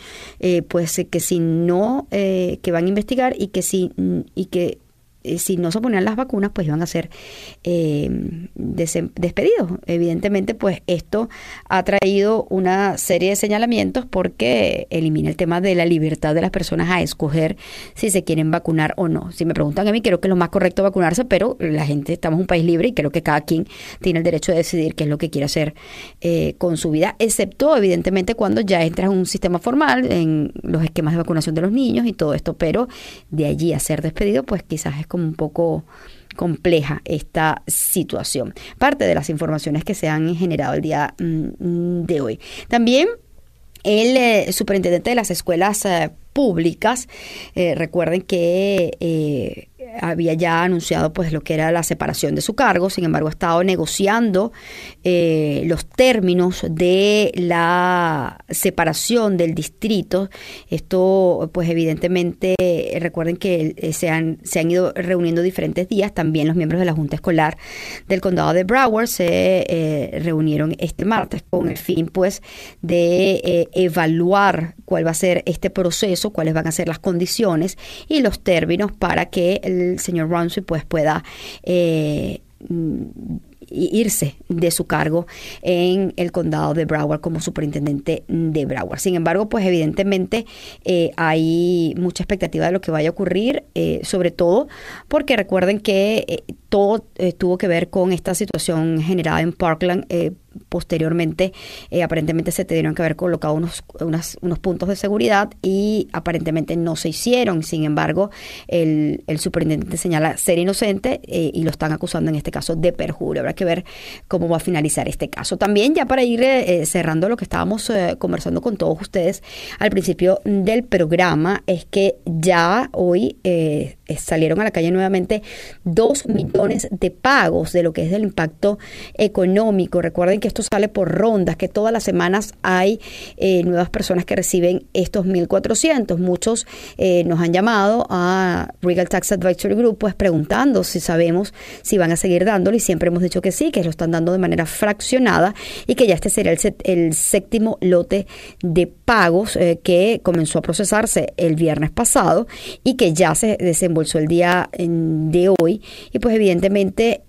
pues que si no, que van a investigar y que si, y que eh, si no se ponían las vacunas, pues iban a ser eh, despedidos. Evidentemente, pues esto ha traído una serie de señalamientos porque elimina el tema de la libertad de las personas a escoger si se quieren vacunar o no. Si me preguntan a mí, creo que es lo más correcto vacunarse, pero la gente, estamos en un país libre y creo que cada quien tiene el derecho de decidir qué es lo que quiere hacer eh, con su vida, excepto evidentemente cuando ya entras en un sistema formal, en los esquemas de vacunación de los niños y todo esto, pero de allí a ser despedido, pues quizás es como un poco compleja esta situación. Parte de las informaciones que se han generado el día mm, de hoy. También el eh, superintendente de las escuelas eh, públicas, eh, recuerden que había ya anunciado pues lo que era la separación de su cargo, sin embargo ha estado negociando eh, los términos de la separación del distrito. Esto pues evidentemente recuerden que eh, se han, se han ido reuniendo diferentes días, también los miembros de la Junta Escolar del Condado de Broward se eh, reunieron este martes con el fin pues de evaluar cuál va a ser este proceso, cuáles van a ser las condiciones y los términos para que el señor Ramsey pues pueda eh, irse de su cargo en el condado de Broward como superintendente de Broward. Sin embargo, pues evidentemente eh, hay mucha expectativa de lo que vaya a ocurrir, eh, sobre todo porque recuerden que todo tuvo que ver con esta situación generada en Parkland posteriormente eh, aparentemente se tuvieron que haber colocado unos, unos puntos de seguridad y aparentemente no se hicieron. Sin embargo, el, el superintendente señala ser inocente eh, y lo están acusando en este caso de perjurio. Habrá que ver cómo va a finalizar este caso. También ya para ir eh, cerrando lo que estábamos conversando con todos ustedes al principio del programa es que ya hoy salieron a la calle nuevamente dos millones de pagos de lo que es el impacto económico. Recuerden que esto sale por rondas, que todas las semanas hay eh, nuevas personas que reciben estos 1.400. Muchos eh, nos han llamado a Regal Tax Advisory Group pues preguntando si sabemos si van a seguir dándolo y siempre hemos dicho que sí, que lo están dando de manera fraccionada y que ya este será el, séptimo lote de pagos eh, que comenzó a procesarse el viernes pasado y que ya se desembolsó el día de hoy y pues evidentemente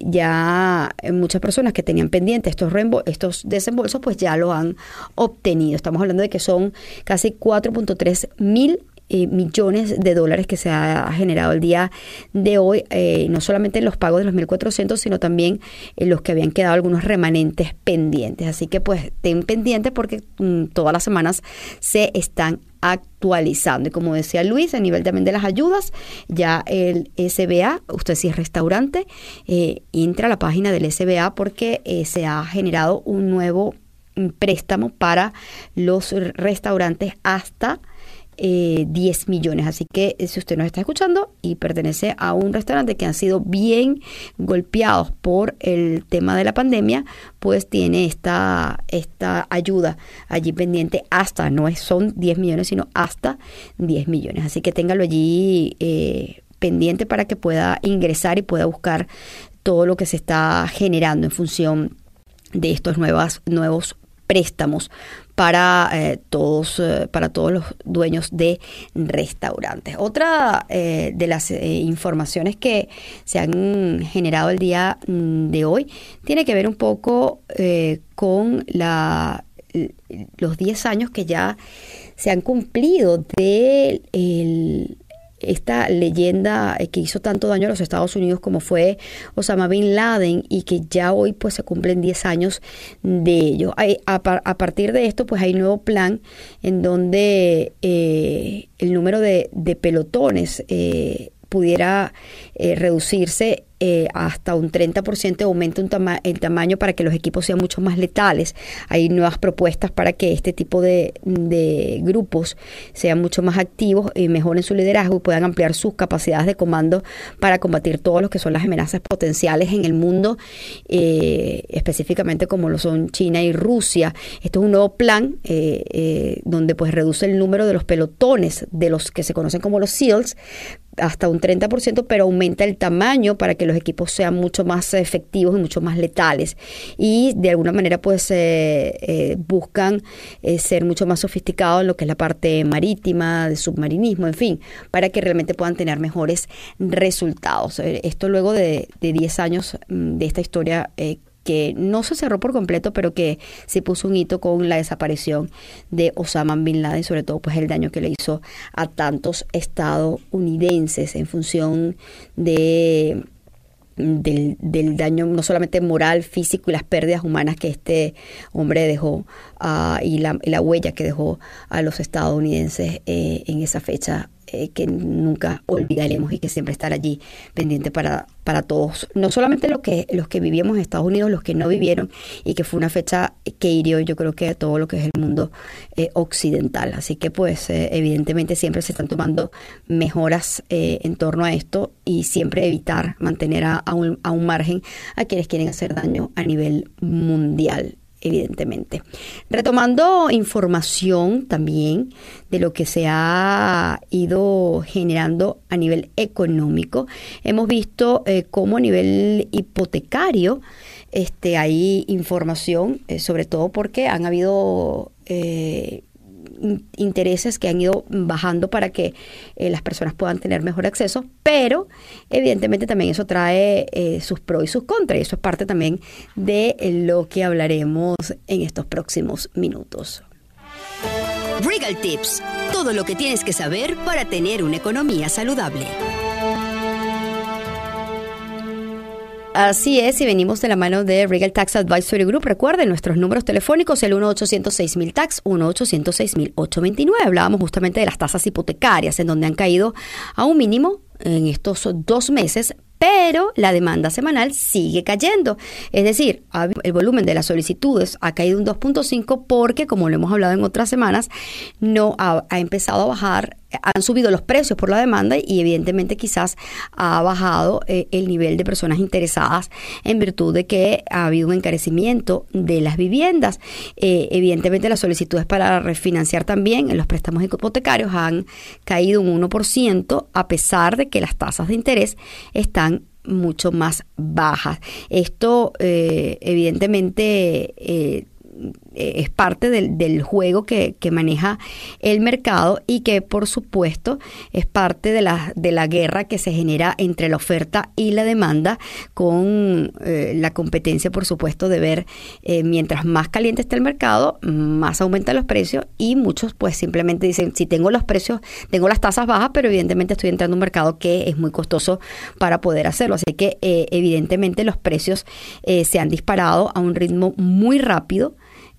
ya muchas personas que tenían pendientes estos, estos desembolsos pues ya lo han obtenido. Estamos hablando de que son casi 4.3 mil eh, millones de dólares que se ha generado el día de hoy, eh, no solamente los pagos de los 1.400, sino también en los que habían quedado algunos remanentes pendientes. Así que pues ten pendientes porque mm, todas las semanas se están actualizando. Y como decía Luis, a nivel también de las ayudas, ya el SBA, usted si es restaurante, eh, entra a la página del SBA porque eh, se ha generado un nuevo préstamo para los restaurantes hasta eh, 10 millones. Así que eh, si usted nos está escuchando y pertenece a un restaurante que han sido bien golpeados por el tema de la pandemia, pues tiene esta, esta ayuda allí pendiente hasta, no son 10 millones, sino hasta 10 millones. Así que téngalo allí eh, pendiente para que pueda ingresar y pueda buscar todo lo que se está generando en función de estos nuevas, nuevos préstamos para eh, todos eh, para todos los dueños de restaurantes. Otra eh, de las informaciones que se han generado el día mm, de hoy tiene que ver un poco con la, los 10 años que ya se han cumplido de esta leyenda que hizo tanto daño a los Estados Unidos como fue Osama Bin Laden y que ya hoy pues se cumplen 10 años de ello. A, partir de esto pues hay un nuevo plan en donde eh, el número de, pelotones eh, pudiera eh, reducirse eh, hasta un 30% aumenta un el tamaño para que los equipos sean mucho más letales. Hay nuevas propuestas para que este tipo de, grupos sean mucho más activos y mejoren su liderazgo y puedan ampliar sus capacidades de comando para combatir todos los que son las amenazas potenciales en el mundo, eh, específicamente como lo son China y Rusia. Esto es un nuevo plan eh, donde pues reduce el número de los pelotones de los que se conocen como los SEALs hasta un 30%, pero aumenta el tamaño para que los equipos sean mucho más efectivos y mucho más letales. Y de alguna manera, pues eh, eh, buscan eh, ser mucho más sofisticados en lo que es la parte marítima, de submarinismo, en fin, para que realmente puedan tener mejores resultados. Esto luego de, de 10 años mm, de esta historia que no se cerró por completo, pero que se puso un hito con la desaparición de Osama Bin Laden, sobre todo pues el daño que le hizo a tantos estadounidenses en función de del, daño no solamente moral, físico y las pérdidas humanas que este hombre dejó uh, y, la, la, huella que dejó a los estadounidenses eh, en esa fecha eh, que nunca olvidaremos y que siempre estará allí pendiente para, para todos, no solamente los que, los que vivíamos en Estados Unidos, los que no vivieron y que fue una fecha que hirió yo creo que a todo lo que es el mundo eh, occidental. Así que pues eh, evidentemente siempre se están tomando mejoras en torno a esto y siempre evitar mantener a, un, a un margen a quienes quieren hacer daño a nivel mundial evidentemente. Retomando información también de lo que se ha ido generando a nivel económico, hemos visto eh, cómo a nivel hipotecario este, hay información, eh, sobre todo porque han habido... Eh, intereses que han ido bajando para que eh, las personas puedan tener mejor acceso, pero evidentemente también eso trae eh, sus pros y sus contras, y eso es parte también de lo que hablaremos en estos próximos minutos. Regal Tips, todo lo que tienes que saber para tener una economía saludable. Así es, y venimos de la mano de Regal Tax Advisory Group. Recuerden nuestros números telefónicos, el 1-806-000 tax, 1-806-829. Hablábamos justamente de las tasas hipotecarias, en donde han caído a un mínimo en estos dos meses, pero la demanda semanal sigue cayendo. Es decir, el volumen de las solicitudes ha caído un 2.5 porque, como lo hemos hablado en otras semanas, no ha empezado a bajar han subido los precios por la demanda y evidentemente quizás ha bajado eh, el nivel de personas interesadas en virtud de que ha habido un encarecimiento de las viviendas. Eh, evidentemente las solicitudes para refinanciar también en los préstamos hipotecarios han caído un 1% a pesar de que las tasas de interés están mucho más bajas. Esto eh, evidentemente es parte del, del juego que, que, maneja el mercado y que por supuesto es parte de la, de la guerra que se genera entre la oferta y la demanda con eh, la competencia por supuesto de ver eh, mientras más caliente esté el mercado más aumentan los precios y muchos pues simplemente dicen si tengo los precios tengo las tasas bajas pero evidentemente estoy entrando a un mercado que es muy costoso para poder hacerlo así que evidentemente los precios se han disparado a un ritmo muy rápido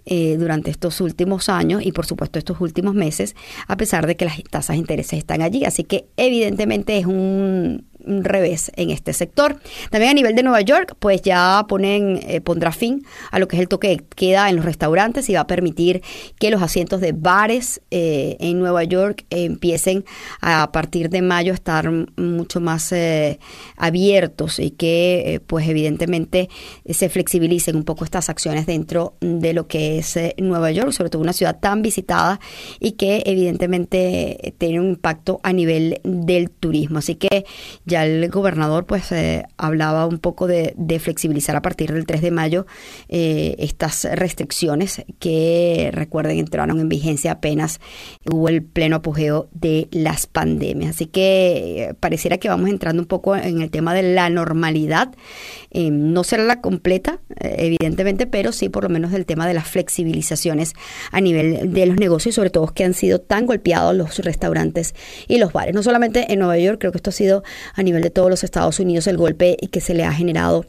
eh, durante estos últimos años y por supuesto estos últimos meses, a pesar de que las tasas de interés están allí. Así que evidentemente es un revés en este sector. También a nivel de Nueva York, pues ya ponen, eh, pondrá fin a lo que es el toque de queda en los restaurantes y va a permitir que los asientos de bares eh, en Nueva York empiecen a, partir de mayo a estar mucho más eh, abiertos y que pues evidentemente se flexibilicen un poco estas acciones dentro de lo que es Nueva York, sobre todo una ciudad tan visitada y que evidentemente tiene un impacto a nivel del turismo. Así que ya ya el gobernador pues eh, hablaba un poco de, flexibilizar a partir del 3 de mayo eh, estas restricciones que recuerden entraron en vigencia apenas hubo el pleno apogeo de las pandemias. Así que pareciera que vamos entrando un poco en el tema de la normalidad. no será la completa, evidentemente, pero sí por lo menos el tema de las flexibilizaciones a nivel de los negocios, sobre todo que han sido tan golpeados los restaurantes y los bares. No solamente en Nueva York, creo que esto ha sido a nivel de todos los Estados Unidos el golpe que se le ha generado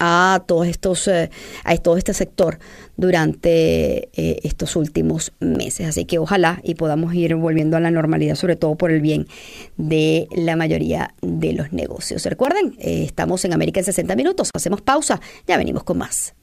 a todos estos eh, a todo este sector durante eh, estos últimos meses. Así que ojalá y podamos ir volviendo a la normalidad sobre todo por el bien de la mayoría de los negocios. Recuerden eh, estamos en América en 60 minutos. Hacemos pausa. Ya venimos con más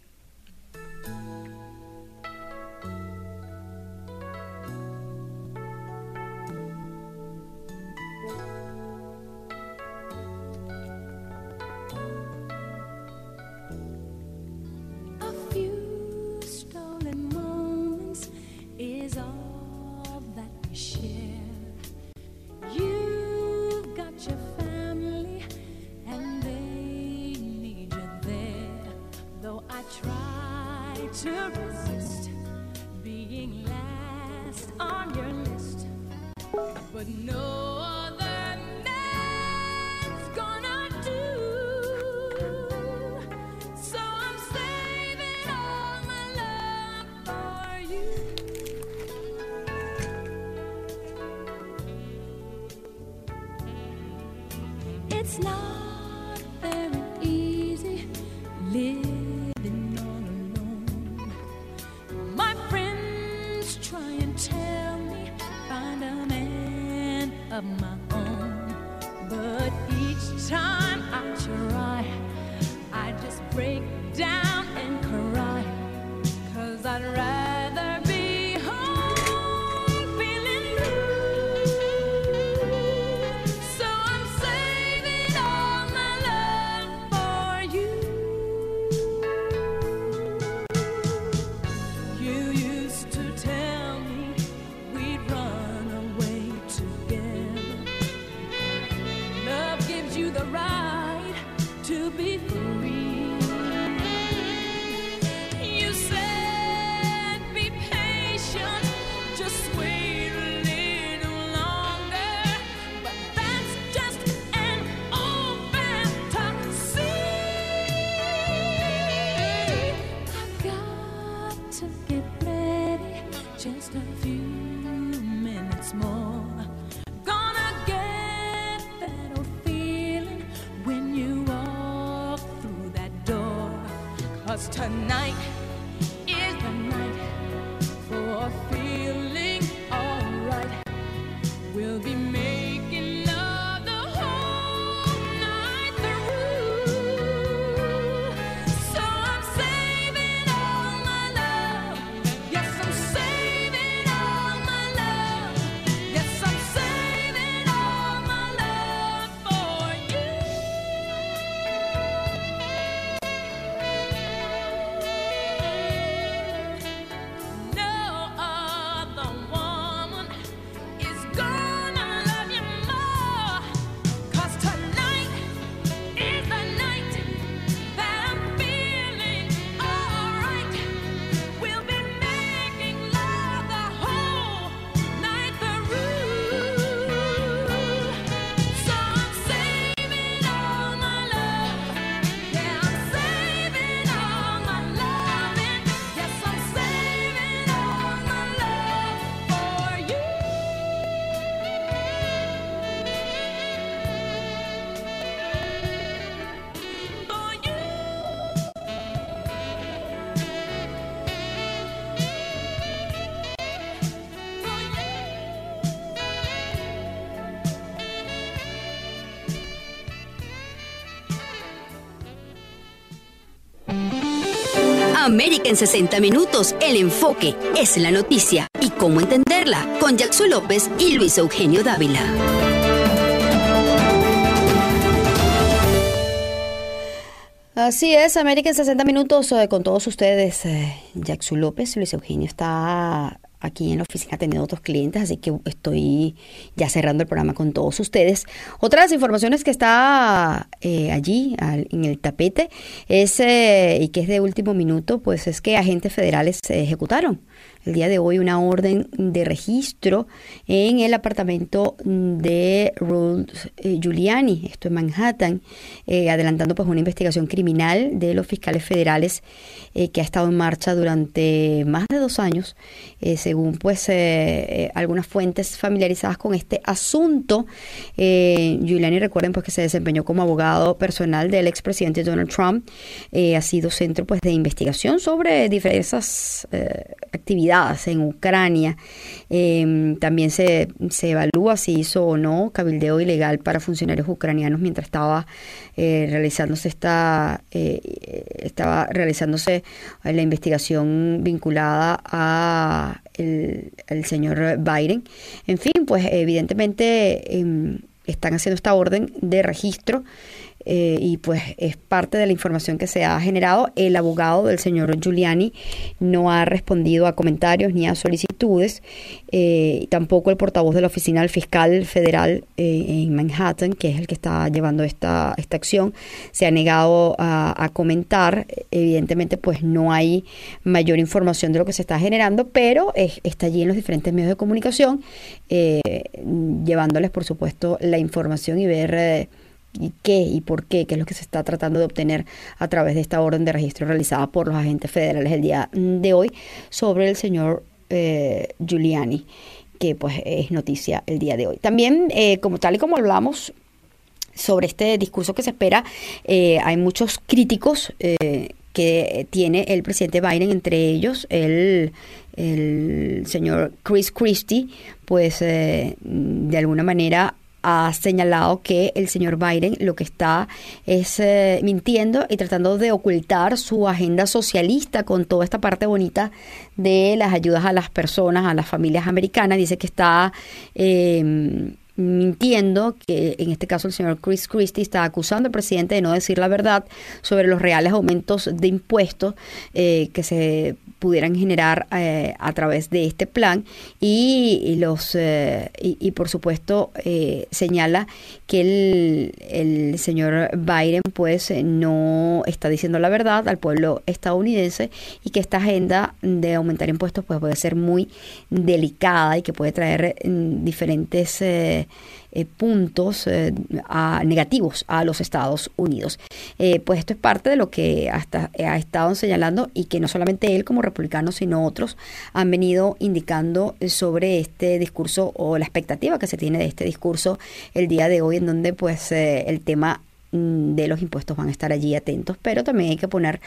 to resist being last on your list, but no. of mine. América en 60 minutos, el enfoque es la noticia y cómo entenderla con Jackson López y Luis Eugenio Dávila. Así es, América en 60 minutos eh, con todos ustedes. Eh, Jackson López, Luis Eugenio está aquí en la oficina teniendo otros clientes, así que estoy ya cerrando el programa con todos ustedes. Otra de las informaciones que está eh, allí en el tapete es, eh, y que es de último minuto, pues es que agentes federales se ejecutaron el día de hoy una orden de registro en el apartamento de Rudy eh, Giuliani, esto en Manhattan, adelantando pues una investigación criminal de los fiscales federales que ha estado en marcha durante más de dos años eh, según pues eh, eh, algunas fuentes familiarizadas con este asunto. Giuliani, recuerden pues que se desempeñó como abogado personal del expresidente Donald Trump, ha sido centro pues de investigación sobre diversas actividades en Ucrania. también se, se evalúa si hizo o no cabildeo ilegal para funcionarios ucranianos mientras estaba realizándose esta estaba realizándose la investigación vinculada a el, señor Biden. En fin, pues evidentemente em, están haciendo esta orden de registro eh, y pues es parte de la información que se ha generado. El abogado del señor Giuliani no ha respondido a comentarios ni a solicitudes, eh, tampoco el portavoz de la oficina del fiscal federal eh, en Manhattan, que es el que está llevando esta, esta acción, se ha negado a, comentar. Evidentemente, pues no hay mayor información de lo que se está generando, pero está allí en los diferentes medios de comunicación, llevándoles, por supuesto, la información y ver y qué y por qué, qué es lo que se está tratando de obtener a través de esta orden de registro realizada por los agentes federales el día de hoy sobre el señor eh, Giuliani, que pues es noticia el día de hoy. También, eh, como tal y como hablamos sobre este discurso que se espera, eh, hay muchos críticos que tiene el presidente Biden, entre ellos el, el señor Chris Christie, pues de alguna manera ha señalado que el señor Biden lo que está es eh, mintiendo y tratando de ocultar su agenda socialista con toda esta parte bonita de las ayudas a las personas, a las familias americanas. Dice que está... Eh, mintiendo, que en este caso el señor Chris Christie está acusando al presidente de no decir la verdad sobre los reales aumentos de impuestos eh, que se pudieran generar eh, a través de este plan. Y, los eh, y, por supuesto señala que el, el, señor Biden pues no está diciendo la verdad al pueblo estadounidense y que esta agenda de aumentar impuestos pues puede ser muy delicada y que puede traer mm, diferentes eh, puntos eh, negativos a los Estados Unidos. Eh, pues esto es parte de lo que hasta ha estado señalando y que no solamente él como republicano, sino otros han venido indicando sobre este discurso o la expectativa que se tiene de este discurso el día de hoy, en donde pues el tema de los impuestos van a estar allí atentos, pero también hay que poner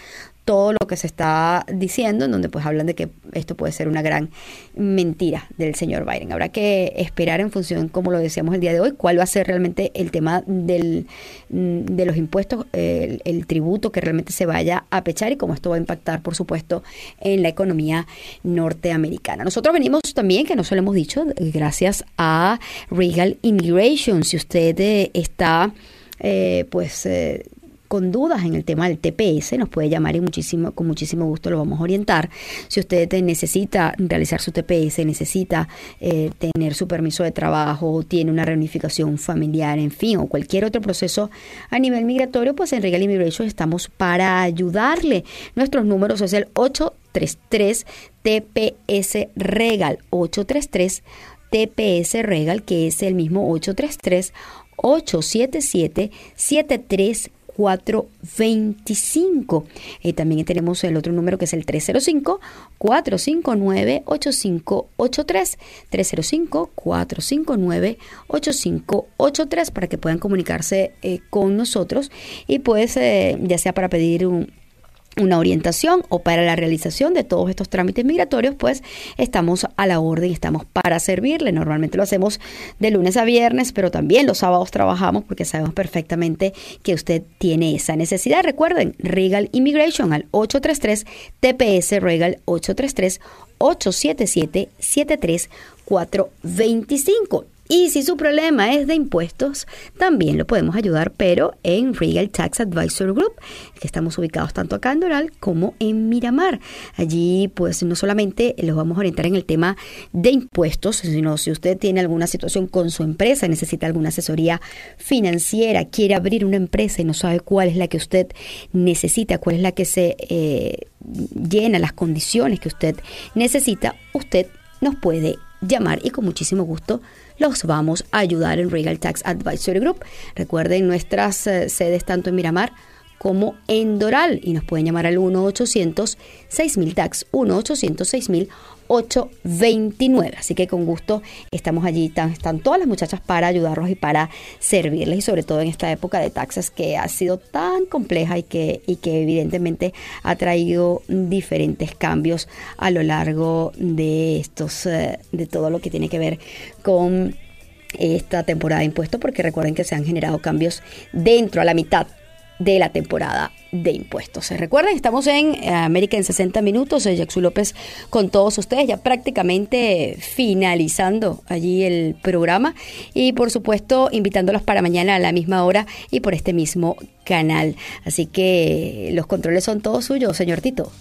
todo lo que se está diciendo, en donde pues hablan de que esto puede ser una gran mentira del señor Biden. Habrá que esperar en función, como lo decíamos el día de hoy, cuál va a ser realmente el tema del, mm, de los impuestos, el, el tributo que realmente se vaya a pechar y cómo esto va a impactar, por supuesto, en la economía norteamericana. Nosotros venimos también, que no se lo hemos dicho, gracias a Regal Immigration. Si usted eh, está eh, pues eh, con dudas en el tema del TPS, nos puede llamar y muchísimo, con muchísimo gusto lo vamos a orientar. Si usted necesita realizar su TPS, necesita eh, tener su permiso de trabajo, tiene una reunificación familiar, en fin, o cualquier otro proceso a nivel migratorio, pues en Regal Immigration estamos para ayudarle. Nuestros números es el 833 TPS Regal, 833 TPS Regal, que es el mismo 833 877-73425. Eh, también tenemos el otro número que es el 305-459-8583. 305-459-8583 para que puedan comunicarse eh, con nosotros y pues eh, ya sea para pedir un, una orientación o para la realización de todos estos trámites migratorios, pues estamos a la orden estamos para servirle. Normalmente lo hacemos de lunes a viernes, pero también los sábados trabajamos porque sabemos perfectamente que usted tiene esa necesidad. Recuerden, Regal Immigration al 833 TPS Regal 833 877 73425 Y si su problema es de impuestos, también lo podemos ayudar, pero en Regal Tax Advisor Group, que estamos ubicados tanto acá en Doral como en Miramar. Allí, pues, no solamente los vamos a orientar en el tema de impuestos, sino si usted tiene alguna situación con su empresa, necesita alguna asesoría financiera, quiere abrir una empresa y no sabe cuál es la que usted necesita, cuál es la que se eh, llena las condiciones que usted necesita, usted nos puede llamar y con muchísimo gusto los vamos a ayudar en Regal Tax Advisory Group. Recuerden nuestras eh, sedes tanto en Miramar como en Doral y nos pueden llamar al 1-800-6000 Tax, 1-800-6000 829. Así que con gusto estamos allí, están, todas las muchachas para ayudarlos y para servirles y sobre todo en esta época de taxas que ha sido tan compleja y que, y que evidentemente ha traído diferentes cambios a lo largo de estos, eh, de todo lo que tiene que ver con esta temporada de impuestos, porque recuerden que se han generado cambios dentro a la mitad de la temporada de impuestos. ¿Se recuerden? Estamos en eh, América en 60 minutos. Soy Jackson López con todos ustedes, ya prácticamente finalizando allí el programa y por supuesto invitándolos para mañana a la misma hora y por este mismo canal. Así que los controles son todos suyos, señor Tito.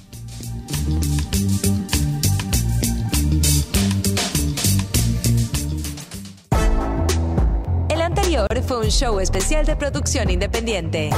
fue un show especial de producción independiente.